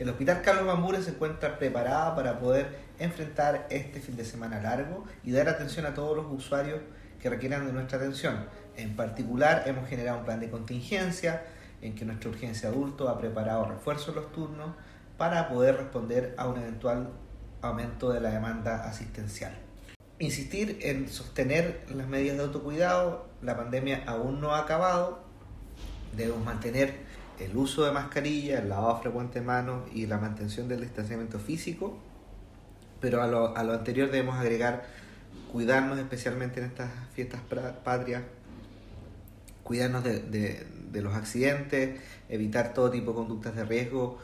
El Hospital Carlos Bambure se encuentra preparado para poder enfrentar este fin de semana largo y dar atención a todos los usuarios que requieran de nuestra atención. En particular, hemos generado un plan de contingencia en que nuestra urgencia adulto ha preparado refuerzos los turnos para poder responder a un eventual aumento de la demanda asistencial. Insistir en sostener las medidas de autocuidado, la pandemia aún no ha acabado, debemos mantener el uso de mascarilla, el lavado frecuente de manos y la mantención del distanciamiento físico, pero a lo, a lo anterior debemos agregar cuidarnos especialmente en estas fiestas patrias, cuidarnos de, de, de, los accidentes, evitar todo tipo de conductas de riesgo